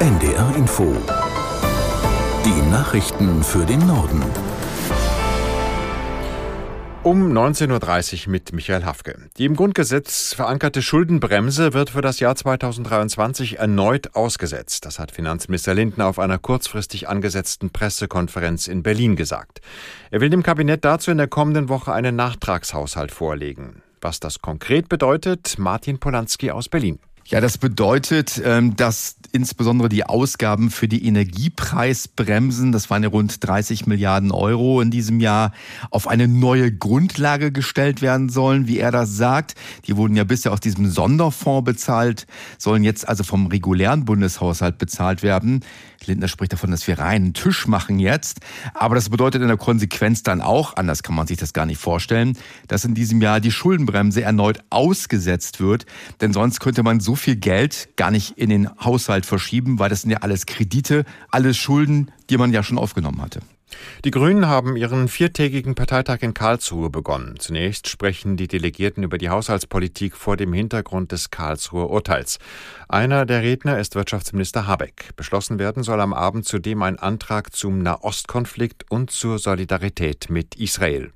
NDR Info. Die Nachrichten für den Norden. Um 19.30 Uhr mit Michael Hafke. Die im Grundgesetz verankerte Schuldenbremse wird für das Jahr 2023 erneut ausgesetzt. Das hat Finanzminister Lindner auf einer kurzfristig angesetzten Pressekonferenz in Berlin gesagt. Er will dem Kabinett dazu in der kommenden Woche einen Nachtragshaushalt vorlegen. Was das konkret bedeutet, Martin Polanski aus Berlin. Ja, das bedeutet, ähm, dass insbesondere die Ausgaben für die Energiepreisbremsen, das waren ja rund 30 Milliarden Euro in diesem Jahr, auf eine neue Grundlage gestellt werden sollen, wie er das sagt. Die wurden ja bisher aus diesem Sonderfonds bezahlt, sollen jetzt also vom regulären Bundeshaushalt bezahlt werden. Lindner spricht davon, dass wir reinen Tisch machen jetzt. Aber das bedeutet in der Konsequenz dann auch, anders kann man sich das gar nicht vorstellen, dass in diesem Jahr die Schuldenbremse erneut ausgesetzt wird. Denn sonst könnte man so viel Geld gar nicht in den Haushalt verschieben, weil das sind ja alles Kredite, alles Schulden, die man ja schon aufgenommen hatte. Die Grünen haben ihren viertägigen Parteitag in Karlsruhe begonnen. Zunächst sprechen die Delegierten über die Haushaltspolitik vor dem Hintergrund des Karlsruher Urteils. Einer der Redner ist Wirtschaftsminister Habeck. Beschlossen werden soll am Abend zudem ein Antrag zum Nahostkonflikt und zur Solidarität mit Israel.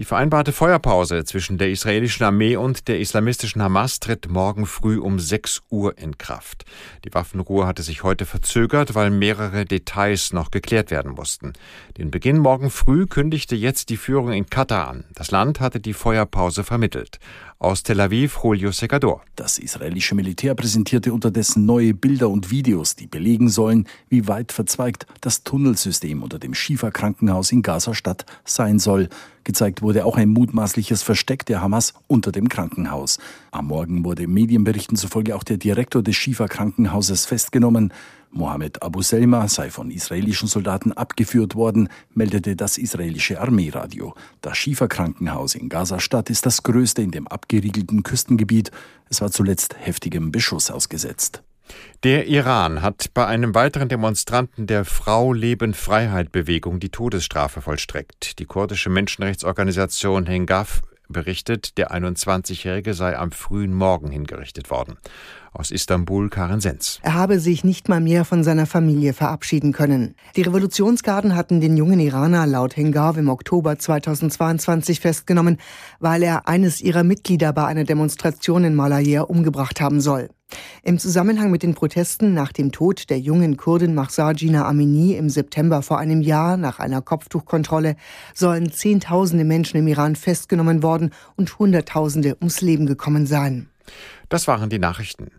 Die vereinbarte Feuerpause zwischen der israelischen Armee und der islamistischen Hamas tritt morgen früh um 6 Uhr in Kraft. Die Waffenruhe hatte sich heute verzögert, weil mehrere Details noch geklärt werden mussten. Den Beginn morgen früh kündigte jetzt die Führung in Katar an. Das Land hatte die Feuerpause vermittelt. Aus Tel Aviv, Julio Segador. Das israelische Militär präsentierte unterdessen neue Bilder und Videos, die belegen sollen, wie weit verzweigt das Tunnelsystem unter dem Schieferkrankenhaus in Gaza-Stadt sein soll. Gezeigt wurde auch ein mutmaßliches Versteck der Hamas unter dem Krankenhaus. Am Morgen wurde Medienberichten zufolge auch der Direktor des Schieferkrankenhauses festgenommen. Mohammed Abu Selma sei von israelischen Soldaten abgeführt worden, meldete das israelische Armeeradio. Das Schieferkrankenhaus in Gaza-Stadt ist das größte in dem abgeriegelten Küstengebiet. Es war zuletzt heftigem Beschuss ausgesetzt. Der Iran hat bei einem weiteren Demonstranten der Frau Leben Freiheit Bewegung die Todesstrafe vollstreckt. Die kurdische Menschenrechtsorganisation Hengaf berichtet, der 21-Jährige sei am frühen Morgen hingerichtet worden. Aus Istanbul Karen Sens. Er habe sich nicht mal mehr von seiner Familie verabschieden können. Die Revolutionsgarden hatten den jungen Iraner laut Hengav im Oktober 2022 festgenommen, weil er eines ihrer Mitglieder bei einer Demonstration in Malaya umgebracht haben soll. Im Zusammenhang mit den Protesten nach dem Tod der jungen Kurdin Mahsa Gina Amini im September vor einem Jahr nach einer Kopftuchkontrolle sollen Zehntausende Menschen im Iran festgenommen worden und Hunderttausende ums Leben gekommen sein. Das waren die Nachrichten.